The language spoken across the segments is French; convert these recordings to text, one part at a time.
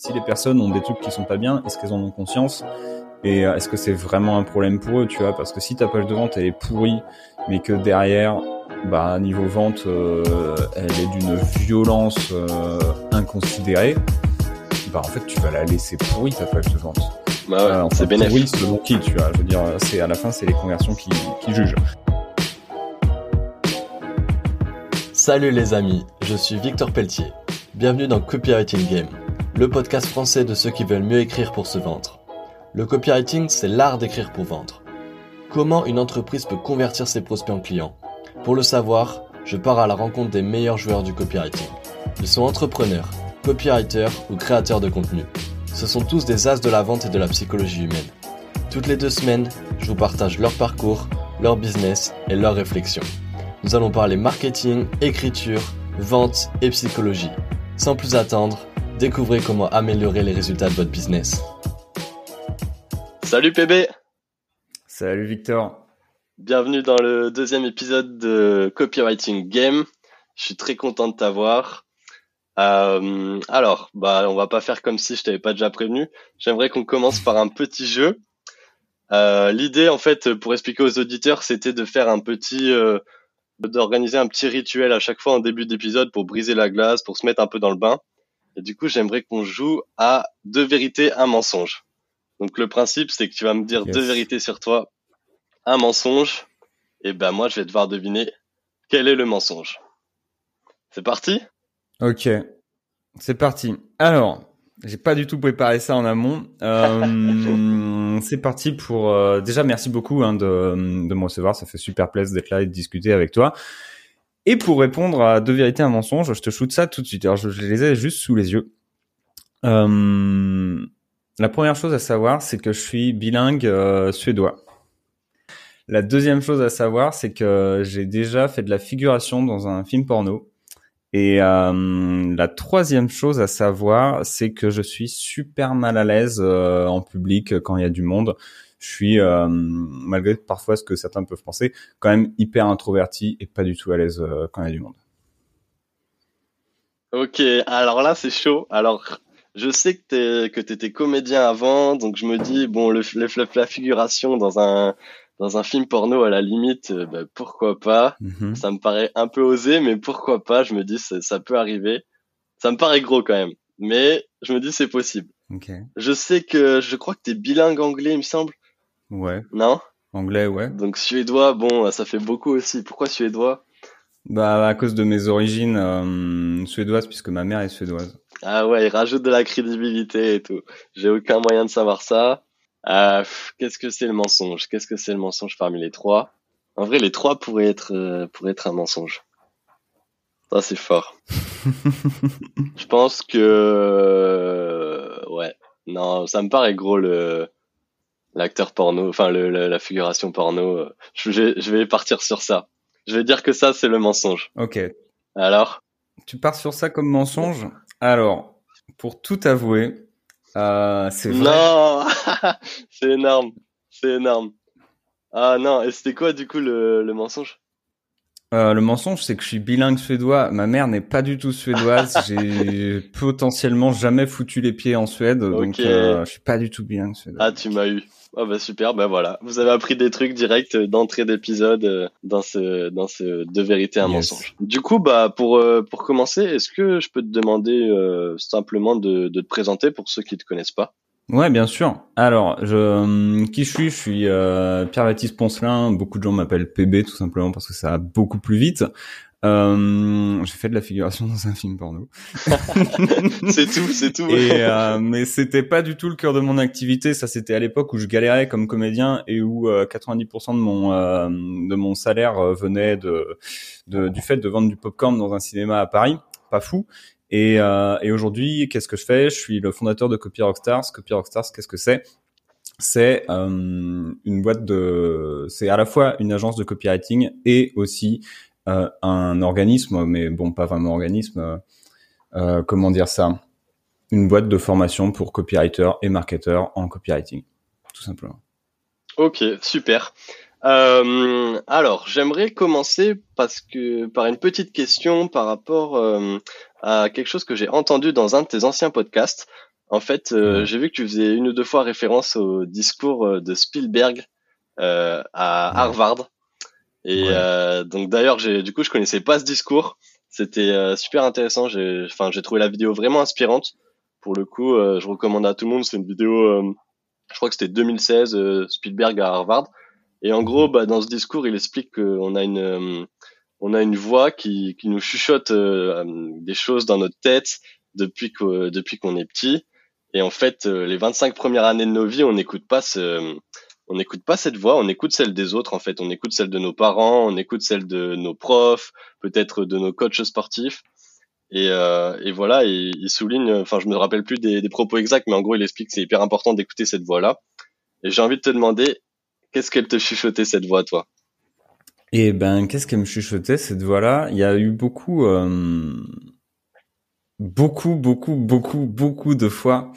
Si les personnes ont des trucs qui sont pas bien, est-ce qu'elles en ont conscience? Et euh, est-ce que c'est vraiment un problème pour eux, tu vois? Parce que si ta page de vente elle est pourrie, mais que derrière, bah niveau vente, euh, elle est d'une violence euh, inconsidérée, bah en fait tu vas la laisser pourrie ta page de vente. Bah ouais, Euh, c'est bénéfique. pourrie selon qui, tu vois Je veux dire, c'est à la fin c'est les conversions qui, qui jugent. Salut les amis, je suis Victor Pelletier. Bienvenue dans Copywriting Game, le podcast français de ceux qui veulent mieux écrire pour se vendre. Le copywriting, c'est l'art d'écrire pour vendre. Comment une entreprise peut convertir ses prospects en clients? Pour le savoir, je pars à la rencontre des meilleurs joueurs du copywriting. Ils sont entrepreneurs, copywriters ou créateurs de contenu. Ce sont tous des as de la vente et de la psychologie humaine. Toutes les deux semaines, je vous partage leur parcours, leur business et leurs réflexions. Nous allons parler marketing, écriture, vente et psychologie. Sans plus attendre, découvrez comment améliorer les résultats de votre business. Salut PB, Salut Victor. bienvenue dans le deuxième épisode de Copywriting Game. Je suis très content de t'avoir. Euh, alors, bah, on va pas faire comme si je t'avais pas déjà prévenu. J'aimerais qu'on commence par un petit jeu. Euh, L'idée, en fait, pour expliquer aux auditeurs, c'était de faire un petit, euh, d'organiser un petit rituel à chaque fois en début d'épisode pour briser la glace, pour se mettre un peu dans le bain. Et du coup, j'aimerais qu'on joue à deux vérités, un mensonge. Donc le principe, c'est que tu vas me dire Yes. deux vérités sur toi, un mensonge, et ben moi, je vais devoir deviner quel est le mensonge. C'est parti? Ok, c'est parti. Alors, j'ai pas du tout préparé ça en amont. Euh, c'est parti pour. euh, déjà, merci beaucoup hein, de, de me recevoir. Ça fait super plaisir d'être là et de discuter avec toi. Et pour répondre à deux vérités, un mensonge, je te shoot ça tout de suite. Alors, je, les ai juste sous les yeux. Euh, la première chose à savoir, c'est que je suis bilingue euh, suédois. La deuxième chose à savoir, c'est que j'ai déjà fait de la figuration dans un film porno. Et euh, la troisième chose à savoir, c'est que je suis super mal à l'aise en public quand il y a du monde. Je suis, euh, malgré parfois ce que certains peuvent penser, quand même hyper introverti et pas du tout à l'aise euh, quand il y a du monde. Ok, alors là, c'est chaud. Alors, je sais que t'es, que t'étais comédien avant, donc je me dis, bon, le, le- la figuration dans un, dans un film porno, à la limite, euh, bah, pourquoi pas? Mhm. Ça me paraît un peu osé, mais pourquoi pas? Je me dis, ça, ça peut arriver. Ça me paraît gros quand même, mais je me dis, c'est possible. Ok. Je sais que, je crois que t'es bilingue anglais, il me semble. Ouais. Non? Anglais, ouais. Donc suédois, bon, ça fait beaucoup aussi. Pourquoi suédois? Bah à cause de mes origines euh, suédoises, puisque ma mère est suédoise. Ah ouais, il rajoute de la crédibilité et tout. J'ai aucun moyen de savoir ça. Euh, Qu'est-ce que c'est le mensonge? Qu'est-ce que c'est le mensonge parmi les trois? En vrai, les trois pourraient être euh, pourraient être un mensonge. Ça c'est fort. Je pense que euh, ouais, non, ça me paraît gros le l'acteur porno, enfin le, le- la figuration porno. euh, Je vais je vais partir sur ça. Je vais dire que ça c'est le mensonge. Ok. Alors? Tu pars sur ça comme mensonge? Alors, pour tout avouer, euh, c'est vrai. Non, c'est énorme, c'est énorme. Ah non, et c'était quoi du coup le, le mensonge? Euh, le mensonge, c'est que je suis bilingue suédois. Ma mère n'est pas du tout suédoise. J'ai potentiellement jamais foutu les pieds en Suède, donc euh, je suis pas du tout bilingue suédois. Ah, tu m'as eu. Ah bah super, bah voilà. Vous avez appris des trucs directs euh, d'entrée d'épisode euh, dans ce dans ce deux vérités un Yes. mensonge. Du coup, bah pour euh, pour commencer, est-ce que je peux te demander euh, simplement de, de te présenter pour ceux qui te connaissent pas? Ouais, bien sûr. Alors, je, hum, qui je suis? Je suis euh, Pierre-Baptiste Poncelin. Beaucoup de gens m'appellent PB tout simplement parce que ça va beaucoup plus vite. Euh, j'ai fait de la figuration dans un film porno. C'est tout, c'est tout. Et euh, mais c'était pas du tout le cœur de mon activité. Ça, c'était à l'époque où je galérais comme comédien et où euh, 90% de mon euh, de mon salaire euh, venait de, de du fait de vendre du popcorn dans un cinéma à Paris. Pas fou. Et, euh, et aujourd'hui, qu'est-ce que je fais? Je suis le fondateur de Copy Rockstars. Copy Rockstars, qu'est-ce que c'est? C'est euh, une boîte de, c'est à la fois une agence de copywriting et aussi euh, un organisme, mais bon, pas vraiment organisme. euh, euh, comment dire ça? Une boîte de formation pour copywriters et marketeurs en copywriting, tout simplement. Ok, super. Euh, alors, j'aimerais commencer parce que par une petite question par rapport euh, à quelque chose que j'ai entendu dans un de tes anciens podcasts. En fait, j'ai vu que tu faisais une ou deux fois référence au discours de Spielberg à Harvard. Et donc d'ailleurs, j'ai du coup, je connaissais pas ce discours. C'était super intéressant. J'ai, enfin, j'ai trouvé la vidéo vraiment inspirante. Pour le coup, je recommande à tout le monde. C'est une vidéo, je crois que c'était 2016, Spielberg à Harvard. Et en gros, bah, dans ce discours, il explique qu'on a une, euh, on a une voix qui, qui nous chuchote euh, des choses dans notre tête depuis que, depuis qu'on est petit. Et en fait, euh, les 25 premières années de nos vies, on n'écoute pas ce, on n'écoute pas cette voix, on écoute celle des autres en fait. On écoute celle de nos parents, on écoute celle de nos profs, peut-être de nos coachs sportifs. Et, euh, et voilà, il, il, souligne, enfin je me rappelle plus des, des propos exacts, mais en gros il explique que c'est hyper important d'écouter cette voix-là. Et j'ai envie de te demander, Qu'est-ce qu'elle te chuchotait cette voix, toi? Eh ben, qu'est-ce qu'elle me chuchotait cette voix-là? Il y a eu beaucoup, euh, beaucoup, beaucoup, beaucoup, beaucoup de fois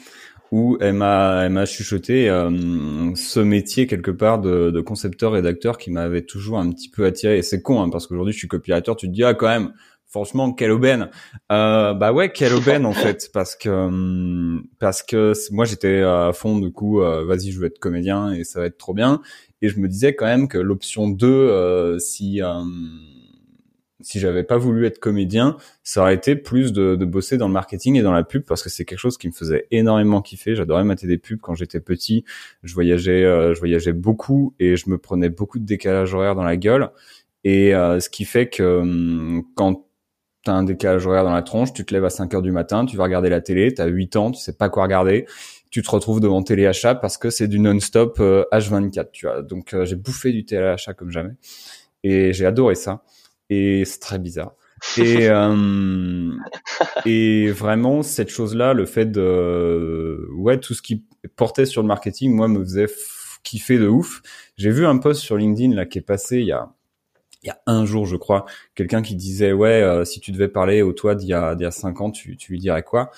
où elle m'a, elle m'a chuchoté euh, ce métier quelque part de, de concepteur rédacteur qui m'avait toujours un petit peu attiré. Et c'est con hein, parce qu'aujourd'hui je suis copywriter, tu te dis ah quand même franchement quelle aubaine. Euh, bah ouais quelle aubaine en fait parce que parce que moi j'étais à fond du coup vas-y je veux être comédien et ça va être trop bien et je me disais quand même que l'option 2 euh, si euh, si j'avais pas voulu être comédien ça aurait été plus de, de, bosser dans le marketing et dans la pub parce que c'est quelque chose qui me faisait énormément kiffer. J'adorais mater des pubs quand j'étais petit. Je voyageais je voyageais beaucoup et je me prenais beaucoup de décalage horaire dans la gueule. Et ce qui fait que hum, quand t'as un décalage horaire dans la tronche, tu te lèves à 5 heures du matin, tu vas regarder la télé, t'as 8 ans, tu sais pas quoi regarder, tu te retrouves devant téléachat parce que c'est du non-stop H24, euh, tu vois. Donc euh, j'ai bouffé du téléachat comme jamais et j'ai adoré ça et c'est très bizarre. Et euh, et vraiment cette chose-là, le fait de ouais tout ce qui portait sur le marketing, moi me faisait kiffer de ouf. J'ai vu un post sur LinkedIn là qui est passé il y a il y a un jour, je crois, quelqu'un qui disait ouais, euh, si tu devais parler au toi d'il y a d'il y a cinq ans, tu, tu lui dirais quoi?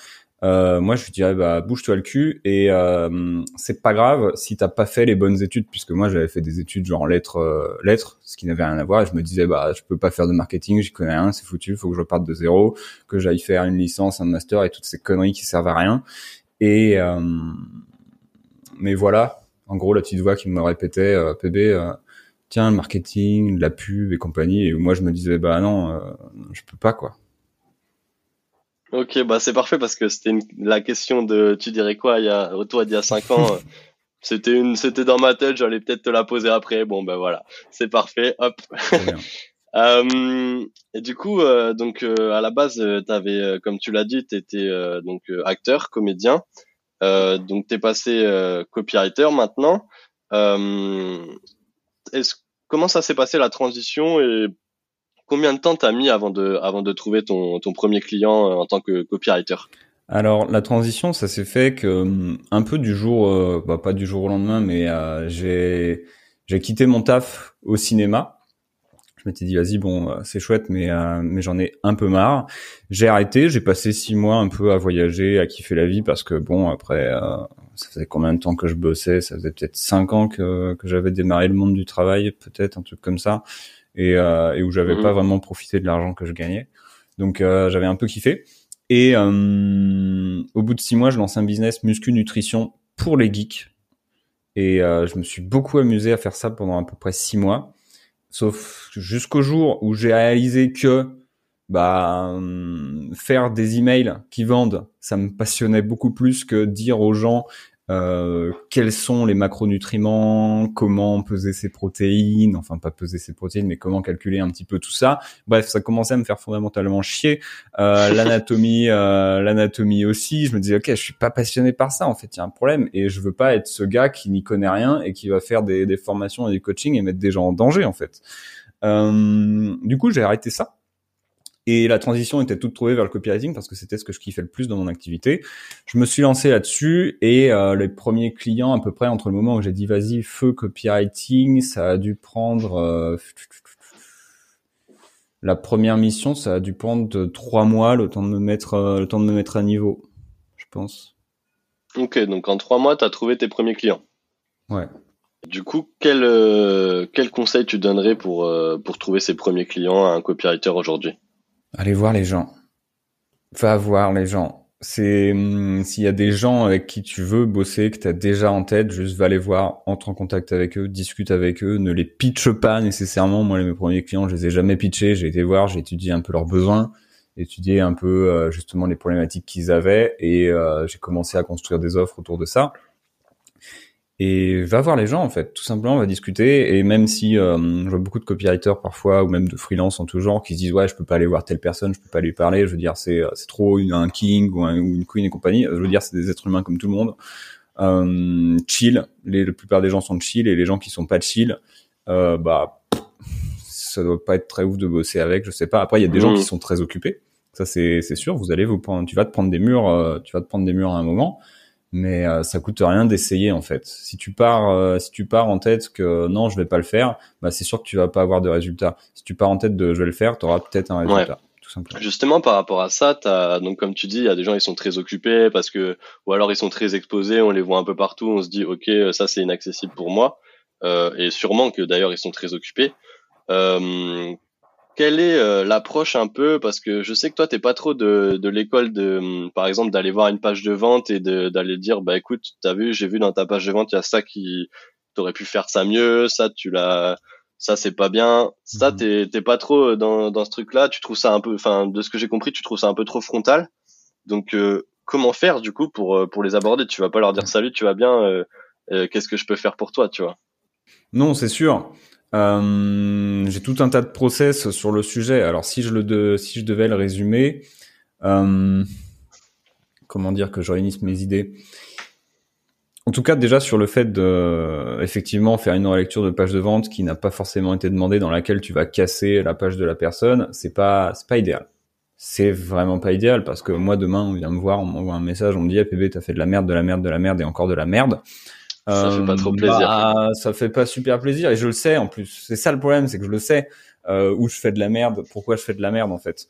Euh, Moi, je lui dirais bah bouge-toi le cul et euh, c'est pas grave si t'as pas fait les bonnes études, puisque moi j'avais fait des études genre lettres, euh, lettres, ce qui n'avait rien à voir. Et je me disais bah je peux pas faire de marketing, j'y connais rien, c'est foutu, faut que je reparte de zéro, que j'aille faire une licence, un master et toutes ces conneries qui servent à rien. Et euh, mais voilà, en gros la petite voix qui me répétait PB tiens, le marketing, la pub et compagnie. Et moi, je me disais, bah non, euh, je peux pas, quoi. Ok, bah c'est parfait parce que c'était la question de tu dirais quoi il y a toi il y a cinq ans. c'était une c'était dans ma tête, j'allais peut-être te la poser après. Bon ben voilà, c'est parfait. Hop. euh, et du coup euh, donc euh, à la base tu avais comme tu l'as dit, tu étais donc acteur, comédien. donc tu es passé copywriter maintenant. est-ce comment ça s'est passé la transition et combien de temps t'as mis avant de, avant de trouver ton, ton premier client euh, en tant que copywriter? Alors la transition, ça s'est fait que hum, un peu du jour, euh, bah, pas du jour au lendemain, mais euh, j'ai j'ai quitté mon taf au cinéma. Je m'étais dit vas-y bon c'est chouette mais mais j'en ai un peu marre. J'ai arrêté, j'ai passé six mois un peu à voyager, à kiffer la vie parce que bon après ça faisait combien de temps que je bossais? Ça faisait peut-être cinq ans que, que j'avais démarré le monde du travail, peut-être un truc comme ça, et, euh, et où j'avais mhm. pas vraiment profité de l'argent que je gagnais. Donc euh, j'avais un peu kiffé. Et euh, au bout de six mois, je lance un business muscu nutrition pour les geeks. Et je me suis beaucoup amusé à faire ça pendant à peu près six mois, sauf jusqu'au jour où j'ai réalisé que bah faire des emails qui vendent, ça me passionnait beaucoup plus que dire aux gens euh, quels sont les macronutriments, comment peser ses protéines, enfin pas peser ses protéines, mais comment calculer un petit peu tout ça? Bref, ça commençait à me faire fondamentalement chier. Euh, l'anatomie, euh, l'anatomie aussi. Je me disais ok, je suis pas passionné par ça. En fait, il y a un problème et je veux pas être ce gars qui n'y connaît rien et qui va faire des, des formations et des coachings et mettre des gens en danger en fait. Euh, du coup, j'ai arrêté ça. Et la transition était toute trouvée vers le copywriting parce que c'était ce que je kiffais le plus dans mon activité. Je me suis lancé là-dessus et euh, les premiers clients, à peu près entre le moment où j'ai dit vas-y feu copywriting, ça a dû prendre euh, la première mission, ça a dû prendre trois mois, le temps de me mettre, euh, le temps de me mettre à niveau, je pense. Ok, donc en trois mois, tu as trouvé tes premiers clients. Ouais. Du coup, quel, quel conseil tu donnerais pour, pour trouver ses premiers clients à un copywriter aujourd'hui? Allez voir les gens. Va voir les gens. c'est hum, s'il y a des gens avec qui tu veux bosser, que tu as déjà en tête, juste va les voir, entre en contact avec eux, discute avec eux, ne les pitche pas nécessairement. Moi, mes premiers clients, je les ai jamais pitchés, j'ai été voir, j'ai étudié un peu leurs besoins, étudié un peu euh, justement les problématiques qu'ils avaient et euh, j'ai commencé à construire des offres autour de ça et va voir les gens en fait, tout simplement, on va discuter. Et même si euh, je vois beaucoup de copywriters parfois ou même de freelance en tout genre qui se disent ouais, je peux pas aller voir telle personne, je peux pas lui parler. Je veux dire, c'est euh, c'est trop une, un king ou, une queen et compagnie. Je veux dire, c'est des êtres humains comme tout le monde. Euh, chill, les, la plupart des gens sont chill et les gens qui sont pas chill, euh, bah ça doit pas être très ouf de bosser avec. Je sais pas. Après, il y a des gens mmh. qui sont très occupés. Ça c'est c'est sûr. Vous allez vous prendre, tu vas te prendre des murs, euh, tu vas te prendre des murs à un moment mais euh, ça coûte rien d'essayer en fait. Si tu pars, euh, si tu pars en tête que non, je vais pas le faire, bah c'est sûr que tu vas pas avoir de résultat. Si tu pars en tête de je vais le faire, tu auras peut-être un résultat. Tout simplement. Justement, par rapport à ça, as, donc comme tu dis, il y a des gens ils sont très occupés parce que ou alors ils sont très exposés, on les voit un peu partout, on se dit ok ça c'est inaccessible pour moi euh, et sûrement que d'ailleurs ils sont très occupés. Euh, quelle est euh, l'approche un peu parce que je sais que toi t'es pas trop de, de l'école de hum, par exemple d'aller voir une page de vente et d'aller dire bah écoute t'as vu j'ai vu dans ta page de vente il y a ça qui t'aurais pu faire ça mieux ça tu l'as ça c'est pas bien. Ça mhm. t'es t'es pas trop dans dans ce truc là tu trouves ça un peu enfin de ce que j'ai compris tu trouves ça un peu trop frontal. Donc euh, comment faire du coup pour euh, pour les aborder? Tu vas pas leur dire salut tu vas bien qu'est-ce que je peux faire pour toi tu vois? Non c'est sûr euh, j'ai tout un tas de process sur le sujet. Alors si je devais le résumer, euh, comment dire que je réunisse mes idées? En tout cas, déjà sur le fait de effectivement faire une relecture de page de vente qui n'a pas forcément été demandée, dans laquelle tu vas casser la page de la personne, c'est pas c'est pas idéal. C'est vraiment pas idéal parce que moi demain on vient me voir, on m'envoie un message, on me dit ah, t'as fait de la merde, de la merde, de la merde et encore de la merde. Ça fait pas trop euh, plaisir. Bah, ça fait pas super plaisir et je le sais en plus. C'est ça le problème, c'est que je le sais euh, où je fais de la merde, pourquoi je fais de la merde en fait.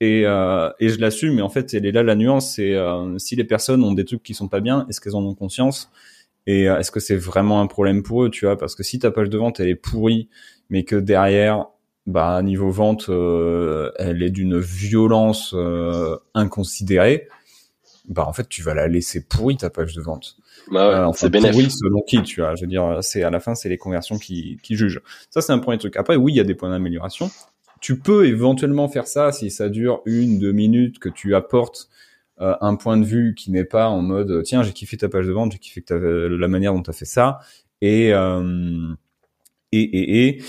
Et, euh, et je l'assume, mais en fait, elle est là la nuance, c'est euh, si les personnes ont des trucs qui sont pas bien, est-ce qu'elles en ont conscience? Et euh, est-ce que c'est vraiment un problème pour eux, tu vois? Parce que si ta page de vente elle est pourrie, mais que derrière, bah niveau vente, euh, elle est d'une violence inconsidérée, bah en fait tu vas la laisser pourrie ta page de vente. Bah ouais, euh, c'est bénéfique. selon qui, tu vois. Je veux dire, c'est à la fin, c'est les conversions qui, qui jugent. Ça, c'est un premier truc. Après, oui, il y a des points d'amélioration. Tu peux éventuellement faire ça si ça dure une, deux minutes, que tu apportes euh, un point de vue qui n'est pas en mode tiens, j'ai kiffé ta page de vente, j'ai kiffé que la manière dont tu as fait ça, et, euh, et, et, et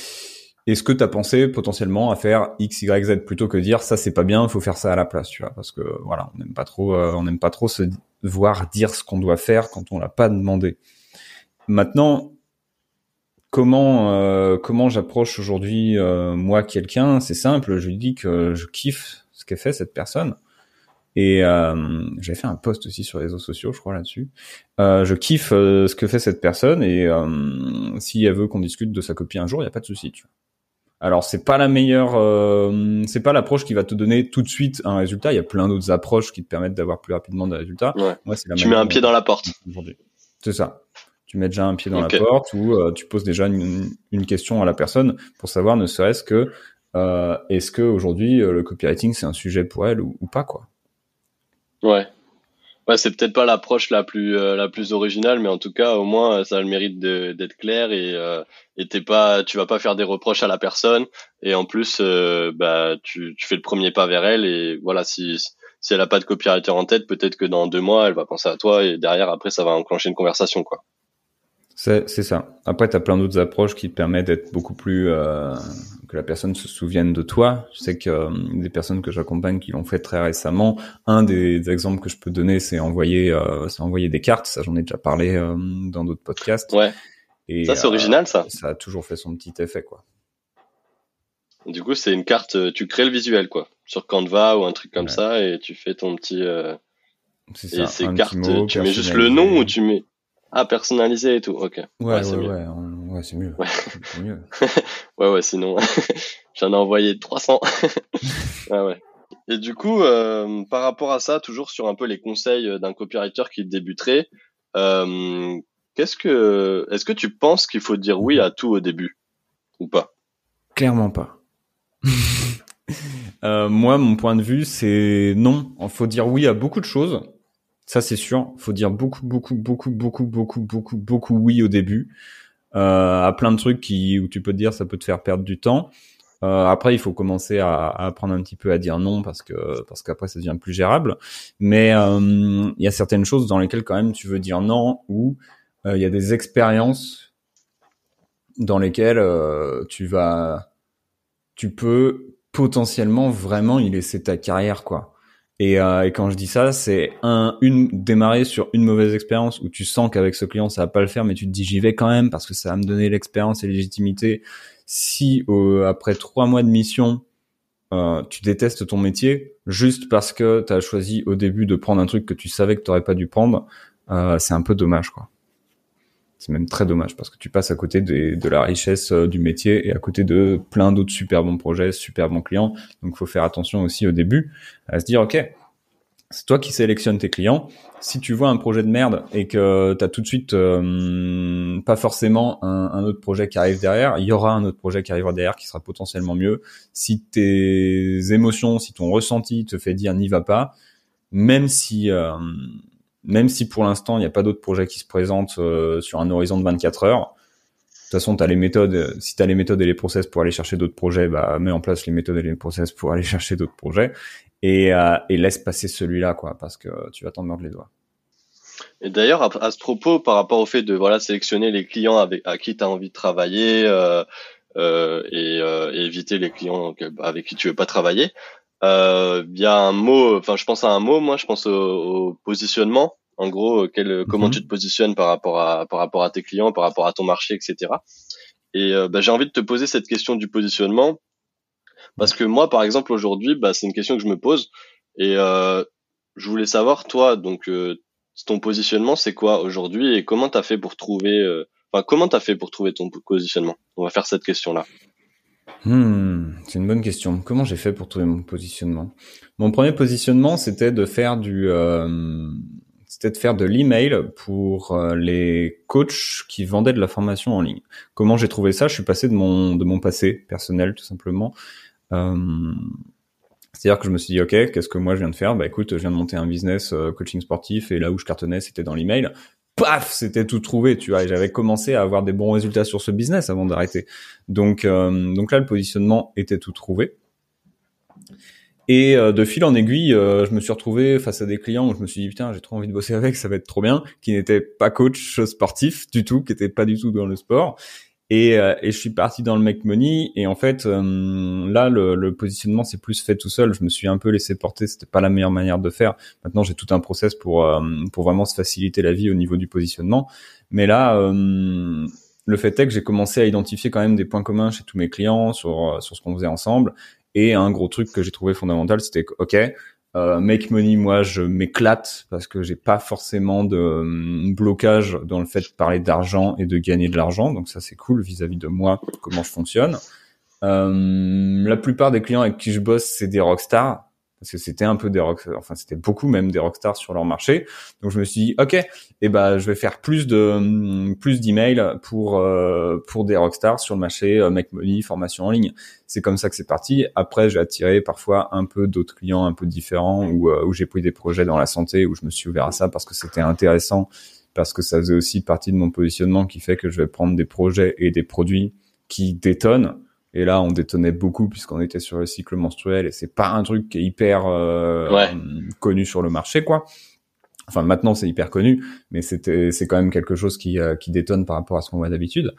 est-ce que tu as pensé potentiellement à faire X, Y, Z plutôt que dire ça c'est pas bien, il faut faire ça à la place, tu vois Parce que voilà, on n'aime pas trop, euh, on n'aime pas trop se voir dire ce qu'on doit faire quand on l'a pas demandé. Maintenant, comment euh, comment j'approche aujourd'hui euh, moi quelqu'un? C'est simple, je lui dis que je kiffe ce qu'a fait cette personne. Et euh, j'ai fait un post aussi sur les réseaux sociaux, je crois là-dessus. je kiffe ce que fait cette personne et si elle veut qu'on discute de sa copie un jour, il y a pas de souci. Tu vois. Alors c'est pas la meilleure, euh, c'est pas l'approche qui va te donner tout de suite un résultat. Il y a plein d'autres approches qui te permettent d'avoir plus rapidement des résultats. Moi, c'est la tu mets un pied dans la porte. C'est ça. Tu mets déjà un pied dans la porte ou euh, tu poses déjà une, une, question à la personne pour savoir ne serait-ce que euh, est-ce que aujourd'hui euh, le copywriting c'est un sujet pour elle ou, ou pas quoi. Ouais. Ouais, c'est peut-être pas l'approche la plus euh, la plus originale, mais en tout cas, au moins, ça a le mérite d'être clair et euh, et t'es pas, tu vas pas faire des reproches à la personne. Et en plus, euh, bah, tu, tu fais le premier pas vers elle et voilà, si si elle a pas de copywriter en tête, peut-être que dans deux mois, elle va penser à toi et derrière, après, ça va enclencher une conversation, quoi. C'est ça. Après, tu as plein d'autres approches qui te permettent d'être beaucoup plus euh, que la personne se souvienne de toi. Je sais que euh, des personnes que j'accompagne qui l'ont fait très récemment, un des, exemples que je peux donner, c'est envoyer, euh, c'est envoyer des cartes. Ça, j'en ai déjà parlé euh, dans d'autres podcasts. Ouais. Et ça, c'est original, ça. Ça a toujours fait son petit effet, quoi. Du coup, c'est une carte. Tu crées le visuel, quoi, sur Canva ou un truc comme ça, et tu fais ton petit. C'est ça. Et ces cartes, tu mets juste le nom ou tu mets ah, personnalisé et tout, ok. Ouais, ouais, ouais, ouais, c'est mieux. Ouais, mieux. ouais, ouais, sinon, j'en ai envoyé 300. ouais, ouais. Et du coup, euh, par rapport à ça, toujours sur un peu les conseils d'un copywriter qui débuterait, euh, qu'est-ce que, est-ce que tu penses qu'il faut dire oui à tout au début ou pas? Clairement pas. euh, Moi, mon point de vue, c'est non. Il faut dire oui à beaucoup de choses. Ça, c'est sûr. Faut dire beaucoup, beaucoup, beaucoup, beaucoup, beaucoup, beaucoup, beaucoup oui au début. Euh, à plein de trucs qui, où tu peux te dire ça peut te faire perdre du temps. Euh, après, il faut commencer à, à, apprendre un petit peu à dire non parce que parce qu'après ça devient plus gérable. Mais euh, il y a certaines choses dans lesquelles quand même tu veux dire non ou euh, il y a des expériences dans lesquelles tu vas, tu peux potentiellement vraiment y laisser ta carrière quoi. Et, euh, et, quand je dis ça, c'est un, une démarrer sur une mauvaise expérience où tu sens qu'avec ce client ça va pas le faire, mais tu te dis j'y vais quand même parce que ça va me donner l'expérience et légitimité si euh, après trois mois de mission, euh, tu détestes ton métier juste parce que tu as choisi au début de prendre un truc que tu savais que tu pas dû prendre, euh, c'est un peu dommage quoi. C'est même très dommage parce que tu passes à côté de la richesse euh, du métier et à côté de plein d'autres super bons projets, super bons clients. Donc, faut faire attention aussi au début à se dire, ok, c'est toi qui sélectionnes tes clients. Si tu vois un projet de merde et que tu as tout de suite euh, pas forcément un, un, autre projet qui arrive derrière, il y aura un autre projet qui arrivera derrière qui sera potentiellement mieux. Si tes émotions, si ton ressenti te fait dire n'y va pas, même si euh, même si pour l'instant il n'y a pas d'autres projets qui se présentent euh, sur un horizon de 24 heures, de toute façon, tu as les méthodes. Si tu as les méthodes et les process pour aller chercher d'autres projets, bah mets en place les méthodes et les process pour aller chercher d'autres projets et, euh, et laisse passer celui-là, quoi, parce que tu vas t'en mordre les doigts. Et d'ailleurs, à, ce propos, par rapport au fait de voilà sélectionner les clients avec à qui tu as envie de travailler euh, euh, et, euh, éviter les clients avec qui tu veux pas travailler, euh, il y a un mot. Enfin, je pense à un mot. Moi, je pense au, positionnement. En gros, quel, comment mhm. tu te positionnes par rapport à par rapport à tes clients, par rapport à ton marché, etc. Et euh, bah, j'ai envie de te poser cette question du positionnement parce que moi, par exemple, aujourd'hui, bah, c'est une question que je me pose et euh, je voulais savoir, toi, donc euh, ton positionnement, c'est quoi aujourd'hui et comment t'as fait pour trouver, euh, enfin, comment t'as fait pour trouver ton positionnement? On va faire cette question-là. Hmm, c'est une bonne question. Comment j'ai fait pour trouver mon positionnement? Mon premier positionnement, c'était de faire du, euh, c'était de faire de l'email pour euh, les coachs qui vendaient de la formation en ligne. Comment j'ai trouvé ça? Je suis passé de mon de mon passé personnel, tout simplement. Euh, c'est-à-dire que je me suis dit, ok, qu'est-ce que moi je viens de faire? Bah écoute, je viens de monter un business euh, coaching sportif et là où je cartonnais, c'était dans l'email. Paf, c'était tout trouvé, tu vois. J'avais commencé à avoir des bons résultats sur ce business avant d'arrêter. Donc, euh, donc là, le positionnement était tout trouvé. Et de fil en aiguille, je me suis retrouvé face à des clients où je me suis dit putain, j'ai trop envie de bosser avec, ça va être trop bien, qui n'étaient pas coach sportif du tout, qui n'étaient pas du tout dans le sport. Et, euh, et, je suis parti dans le make money. Et en fait, euh, là, le, le positionnement s'est plus fait tout seul. Je me suis un peu laissé porter. C'était pas la meilleure manière de faire. Maintenant, j'ai tout un process pour euh, pour vraiment se faciliter la vie au niveau du positionnement. Mais là, le fait est que j'ai commencé à identifier quand même des points communs chez tous mes clients sur sur ce qu'on faisait ensemble. Et un gros truc que j'ai trouvé fondamental, c'était que, ok, euh, make money, moi, je m'éclate parce que j'ai pas forcément de euh, blocage dans le fait de parler d'argent et de gagner de l'argent. Donc ça, c'est cool vis-à-vis de moi, comment je fonctionne. Euh, la plupart des clients avec qui je bosse, c'est des rockstars parce que c'était un peu des rock, enfin c'était beaucoup même des rockstars sur leur marché. Donc je me suis dit ok, et eh ben je vais faire plus de plus d'emails pour euh, pour des rockstars sur le marché euh, Make Money, formation en ligne. C'est comme ça que c'est parti. Après j'ai attiré parfois un peu d'autres clients un peu différents où euh, où j'ai pris des projets dans la santé où je me suis ouvert à ça parce que c'était intéressant parce que ça faisait aussi partie de mon positionnement qui fait que je vais prendre des projets et des produits qui détonnent et là, on détonnait beaucoup puisqu'on était sur le cycle menstruel et c'est pas un truc qui est hyper euh, connu sur le marché, quoi. Enfin, maintenant, c'est hyper connu, mais c'était, c'est quand même quelque chose qui, euh, qui détonne par rapport à ce qu'on voit d'habitude.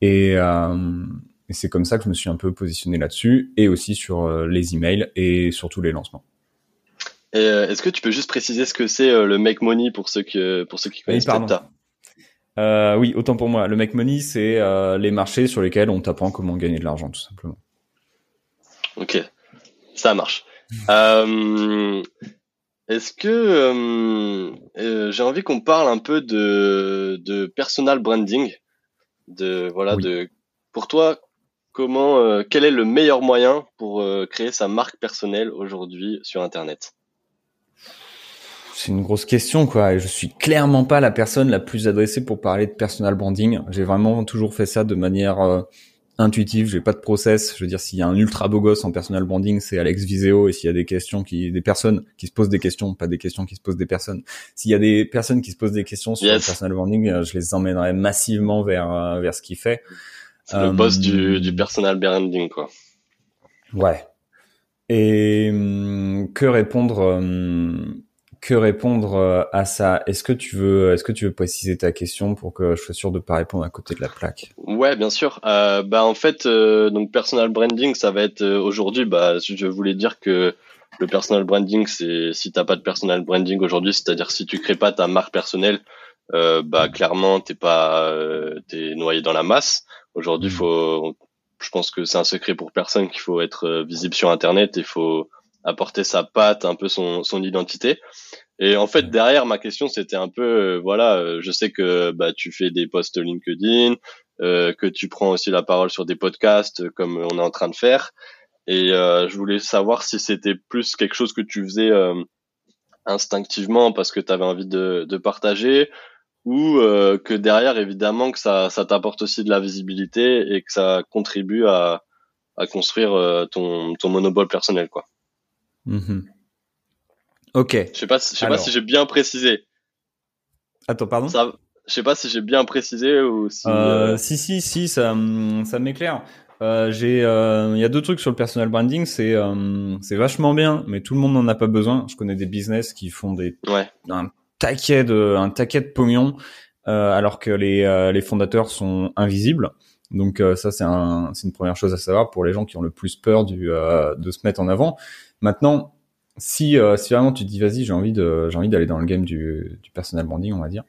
Et, euh, et c'est comme ça que je me suis un peu positionné là-dessus et aussi sur euh, les emails et surtout les lancements. est-ce que tu peux juste préciser ce que c'est le make money pour ceux qui, pour ceux qui connaissent oui, pas euh, oui, autant pour moi. Le make money, c'est euh, les marchés sur lesquels on t'apprend comment gagner de l'argent, tout simplement. Ok, ça marche. euh, Est-ce que j'ai envie qu'on parle un peu de, de personal branding, de voilà, de pour toi, comment, quel est le meilleur moyen pour créer sa marque personnelle aujourd'hui sur Internet? C'est une grosse question, quoi. Et je suis clairement pas la personne la plus adressée pour parler de personal branding. J'ai vraiment toujours fait ça de manière euh, intuitif, j'ai pas de process. Je veux dire, s'il y a un ultra beau gosse en personal branding, c'est Alex Viseo. Et s'il y a des questions qui, des personnes qui se posent des questions, pas des questions qui se posent des personnes. S'il y a des personnes qui se posent des questions sur le personal branding, euh, je les emmènerai massivement vers euh, vers ce qu'il fait. C'est le boss du, du personal branding, quoi. Ouais. Et hum, que répondre hum, que répondre euh, à ça? Est-ce que tu veux, est-ce que tu veux préciser ta question pour que je sois sûr de pas répondre à côté de la plaque? Ouais, bien sûr. Euh, bah en fait, euh, donc personal branding, ça va être euh, aujourd'hui. Bah, je voulais dire que le personal branding, c'est si t'as pas de personal branding aujourd'hui, c'est-à-dire si tu crées pas ta marque personnelle, bah clairement t'es pas, t'es noyé dans la masse. Aujourd'hui, mmh. faut, je pense que c'est un secret pour personne qu'il faut être visible sur Internet. Il faut apporter sa patte, un peu son, son identité. Et en fait, derrière, ma question, c'était un peu, euh, voilà, euh, je sais que bah, tu fais des posts LinkedIn, euh, que tu prends aussi la parole sur des podcasts comme on est en train de faire. Et je voulais savoir si c'était plus quelque chose que tu faisais instinctivement parce que tu avais envie de, de partager ou que derrière, évidemment, que ça, ça t'apporte aussi de la visibilité et que ça contribue à, à construire ton, ton monopole personnel, quoi. Mhm. Ok. Je sais pas, je sais pas si j'ai bien précisé. Attends, pardon? Ça, je sais pas si j'ai bien précisé ou si. Euh, euh, Si, si, si, ça, ça m'éclaire. Euh, j'ai, euh, il y a deux trucs sur le personal branding, c'est, c'est vachement bien, mais tout le monde n'en a pas besoin. Je connais des business qui font des, ouais. un taquet de, un taquet de pognon, alors que les, les fondateurs sont invisibles. Donc ça, c'est un, c'est une première chose à savoir pour les gens qui ont le plus peur du, de se mettre en avant. Maintenant, si, euh, si vraiment tu te dis vas-y, j'ai envie de, j'ai envie d'aller dans le game du, du personal branding, on va dire,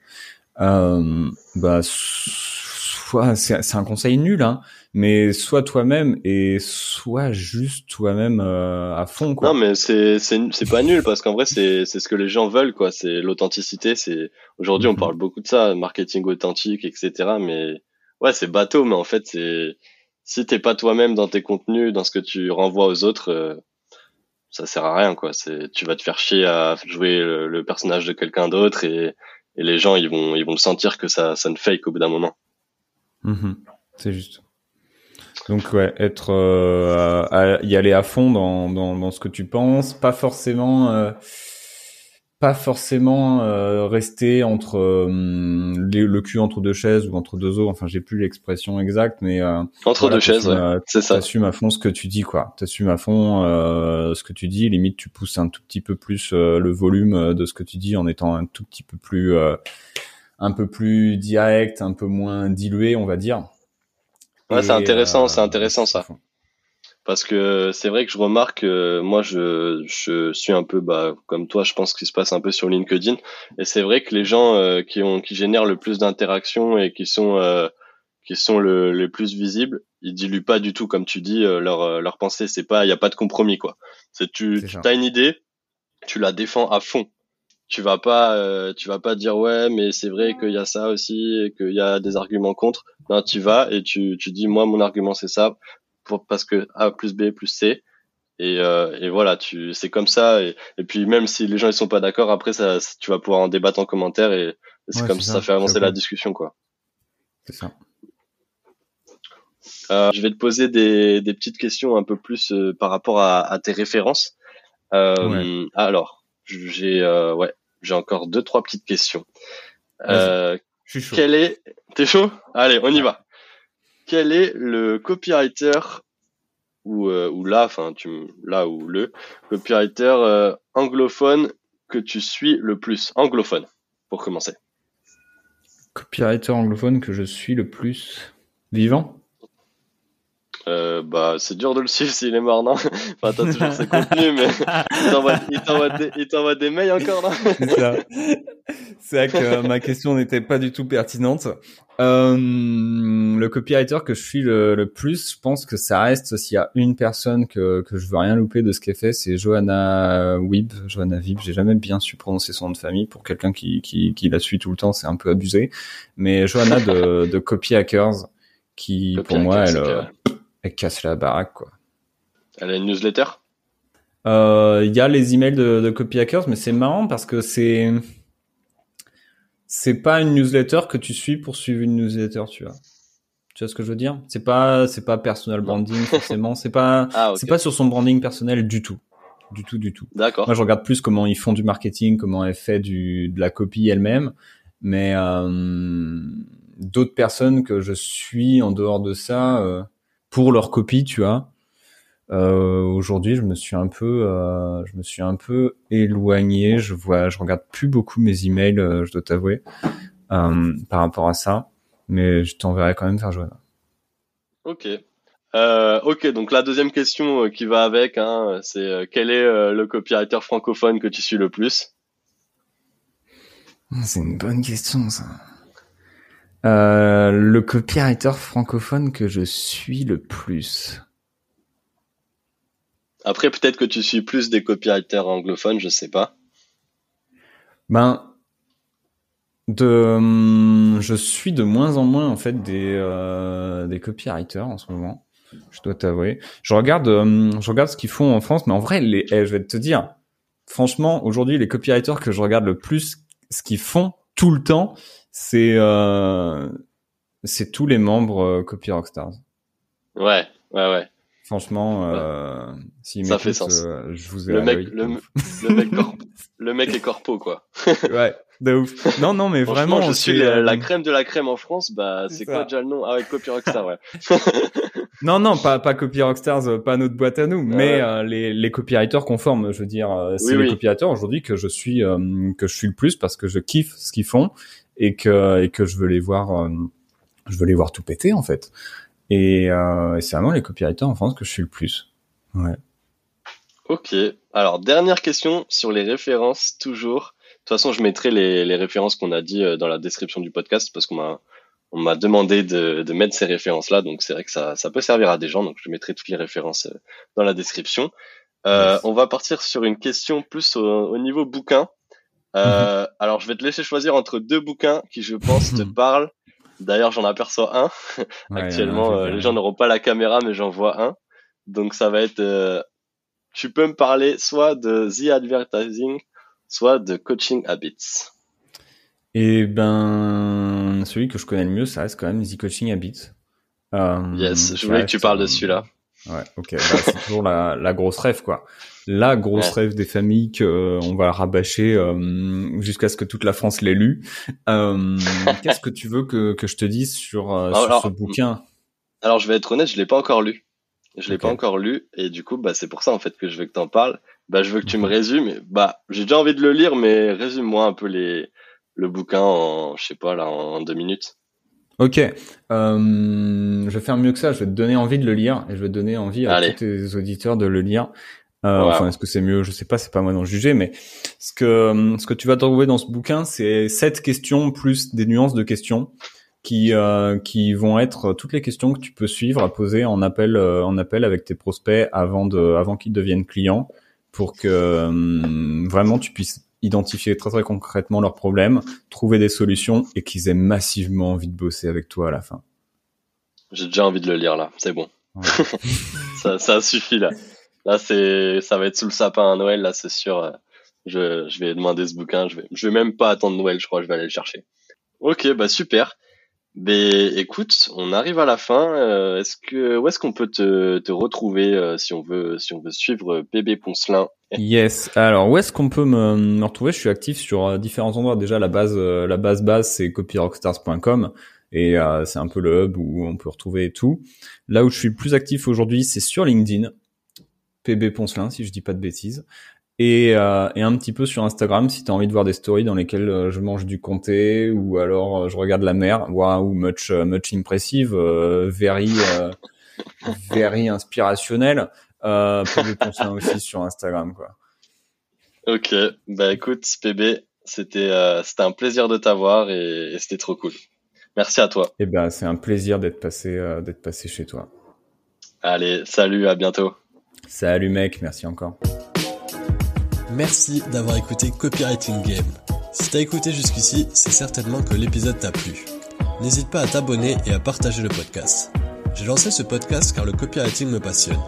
euh, bah soit c'est, un conseil nul, hein, mais soit toi-même et soit juste toi-même euh, à fond. Quoi. Non, mais c'est c'est c'est pas nul parce qu'en vrai c'est c'est ce que les gens veulent quoi. C'est l'authenticité. C'est aujourd'hui on mhm. parle beaucoup de ça, marketing authentique, etc. Mais ouais, c'est bateau, mais en fait c'est si t'es pas toi-même dans tes contenus, dans ce que tu renvoies aux autres. Euh, ça sert à rien quoi. C'est tu vas te faire chier à jouer le, personnage de quelqu'un d'autre et, et, les gens ils vont ils vont sentir que ça ça ne fake au bout d'un moment. Mm-hmm. C'est juste. Donc ouais, être euh, y aller à fond dans, dans, dans ce que tu penses, pas forcément euh, pas forcément euh, rester entre euh, le cul entre deux chaises ou entre deux os. Enfin, j'ai plus l'expression exacte, mais euh, entre deux chaises, ouais. c'est ça. T'assumes à fond ce que tu dis, quoi. T'assumes à fond ce que tu dis. Limite, tu pousses un tout petit peu plus le volume de ce que tu dis en étant un tout petit peu plus, un peu plus direct, un peu moins dilué, on va dire. Ouais, c'est intéressant, c'est intéressant ça parce que c'est vrai que je remarque, moi je, je suis un peu bah, comme toi, je pense qu'il se passe un peu sur LinkedIn, et c'est vrai que les gens euh, qui ont qui génèrent le plus d'interactions et qui sont euh, qui sont le, les plus visibles, ils diluent pas du tout comme tu dis euh, leur leur pensée. C'est pas, il y a pas de compromis quoi. C'est tu, tu as une idée, tu la défends à fond. Tu vas pas tu vas pas dire ouais mais c'est vrai qu'il y a ça aussi et qu'il y a des arguments contre. Non, tu vas et tu tu dis moi mon argument c'est ça parce que A plus B plus C. Et, euh, et voilà, tu, c'est comme ça. Et, et, puis même si les gens ils sont pas d'accord, après ça, tu vas pouvoir en débattre en commentaire et, c'est comme ça, ça, fait avancer la discussion, quoi. C'est ça. Euh, je vais te poser des, des petites questions un peu plus euh, par rapport à, à, tes références. Euh, Alors, j'ai euh, ouais, j'ai encore deux trois petites questions. Euh, je suis chaud. Quel est T'es chaud? Allez, on y va quel est le copywriter ou, euh, ou là, enfin là ou le copywriter euh, anglophone que tu suis le plus? Anglophone pour commencer. Copywriter anglophone que je suis le plus vivant? Euh, bah, c'est dur de le suivre s'il est mort, non Enfin, t'as toujours ses contenus, mais il t'envoie des, des mails encore, non C'est vrai que ma question n'était pas du tout pertinente. Euh, le copywriter que je suis le, le, plus, je pense que ça reste s'il y a une personne que, que je veux rien louper de ce qu'elle fait, c'est Johanna Wib, Johanna Wib. J'ai jamais bien su prononcer son nom de famille. Pour quelqu'un qui, qui, qui la suit tout le temps, c'est un peu abusé. Mais Johanna de, de Copy Hackers, qui pour moi, elle, euh, elle casse la baraque, quoi. Elle a une newsletter? Euh, Il y a les emails de, de Copy Hackers, mais c'est marrant parce que c'est c'est pas une newsletter que tu suis pour suivre une newsletter, tu vois. Tu vois ce que je veux dire? C'est pas c'est pas personal branding forcément, c'est pas ah, c'est pas sur son branding personnel du tout. Du tout du tout. D'accord. Moi je regarde plus comment ils font du marketing, comment elle fait du de la copie elle-même, mais euh, d'autres personnes que je suis en dehors de ça euh, pour leur copie, tu vois. Euh, Aujourd'hui, je me suis un peu, euh, je me suis un peu éloigné. Je vois, je regarde plus beaucoup mes emails, euh, je dois t'avouer, euh, par rapport à ça mais je t'enverrai quand même faire jouer. Ok. Euh, ok, donc la deuxième question qui va avec, hein, c'est euh, quel est le copywriter francophone que tu suis le plus? C'est une bonne question ça. Le copywriter francophone que je suis le plus. Après, peut-être que tu suis plus des copywriters anglophones, je sais pas. Ben, de, hum, je suis de moins en moins en fait des euh, des copywriters en ce moment. Je dois t'avouer. Je regarde, hum, je regarde ce qu'ils font en France, mais en vrai, les, eh, je vais te dire, franchement, aujourd'hui, les copywriters que je regarde le plus, ce qu'ils font tout le temps, c'est euh, c'est tous les membres euh, Copy Rockstars. Ouais, ouais, ouais. Franchement, euh, si ça fait sens. Euh, je vous ai le mec, le, le, mec le mec est corpo quoi. ouais, de ouf. Non, non, mais vraiment. Je suis la, la, crème de la crème en France. Bah, c'est quoi déjà le nom? Ah ouais, Copy Rockstar, ouais. non, non, pas pas Copy Rockstars, euh, pas notre boîte à nous, mais euh, les les copywriters conformes. Je veux dire, euh, c'est les copywriters aujourd'hui que je suis que je suis le plus parce que je kiffe ce qu'ils font et que et que je veux les voir, je veux les voir tout péter en fait. Et, et c'est vraiment les copywriters en France que je suis le plus. Ouais. Ok. Alors dernière question sur les références toujours. De toute façon, je mettrai les, les références qu'on a dit euh, dans la description du podcast parce qu'on m'a on m'a demandé de, de, mettre ces références-là, donc c'est vrai que ça, ça peut servir à des gens, donc je mettrai toutes les références euh, dans la description. Euh, On va partir sur une question plus au, au niveau bouquin. Euh, mhm. Alors, je vais te laisser choisir entre deux bouquins qui, je pense, te parlent. D'ailleurs, j'en aperçois un. Actuellement, euh, les gens n'auront pas la caméra, mais j'en vois un. Donc, ça va être. tu peux me parler soit de The Advertising soit de coaching habits Eh ben, celui que je connais le mieux, ça reste quand même The Coaching Habits. Euh, yes, je voulais que tu parles de celui-là. Ouais, ok. Bah, c'est toujours la, la, grosse rêve, quoi. La grosse rêve des familles que euh, va rabâcher euh, jusqu'à ce que toute la France l'ait lu. Euh, Qu'est-ce que tu veux que, que je te dise sur, euh, sur ce bouquin? Alors, je vais être honnête, je l'ai pas encore lu. Je l'ai pas encore lu et du coup, bah, c'est pour ça en fait que je veux que tu en parles bah, je veux que tu me résumes. Bah, j'ai déjà envie de le lire, mais résume-moi un peu les, le bouquin en, je sais pas, là, en deux minutes. Ok, euh, je vais faire mieux que ça. Je vais te donner envie de le lire et je vais te donner envie à tous tes auditeurs de le lire. Euh, Enfin, est-ce que c'est mieux Je sais pas, c'est pas moi d'en juger, mais ce que ce que tu vas trouver dans ce bouquin, c'est sept questions plus des nuances de questions qui euh, qui vont être toutes les questions que tu peux suivre à poser en appel euh, en appel avec tes prospects avant de avant qu'ils deviennent clients pour que euh, vraiment tu puisses identifier très très concrètement leurs problèmes, trouver des solutions et qu'ils aient massivement envie de bosser avec toi à la fin. J'ai déjà envie de le lire là, c'est bon. ça, ça suffit là. Là c'est, ça va être sous le sapin à Noël là, c'est sûr. Je, je vais demander ce bouquin, je vais, je vais même pas attendre Noël, je crois, je vais aller le chercher. Ok, bah super. Ben écoute, on arrive à la fin. Euh, est-ce que où est-ce qu'on peut te, te retrouver euh, si on veut si on veut suivre PB Poncelin? Yes. Alors où est-ce qu'on peut me, me, retrouver? Je suis actif sur euh, différents endroits. Déjà la base la base base c'est copyrockstars.com et c'est un peu le hub où on peut retrouver tout. Là où je suis le plus actif aujourd'hui, c'est sur LinkedIn. PB Poncelin si je dis pas de bêtises et, euh, et, un petit peu sur Instagram si tu as envie de voir des stories dans lesquelles euh, je mange du comté ou alors euh, je regarde la mer waouh much euh, much impressive very very inspirationnel euh, PB Poncelin aussi sur Instagram quoi ok bah écoute PB c'était c'était un plaisir de t'avoir et, et c'était trop cool merci à toi et eh ben c'est un plaisir d'être passé d'être passé chez toi allez salut à bientôt salut mec merci encore Merci d'avoir écouté Copywriting Game. Si t'as écouté jusqu'ici, c'est certainement que l'épisode t'a plu. N'hésite pas à t'abonner et à partager le podcast. J'ai lancé ce podcast car le copywriting me passionne.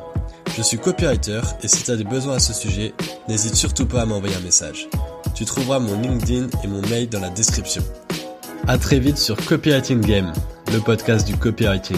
Je suis copywriter et si t'as des besoins à ce sujet, n'hésite surtout pas à m'envoyer un message. Tu trouveras mon LinkedIn et mon mail dans la description. À très vite sur Copywriting Game. le podcast du copywriting.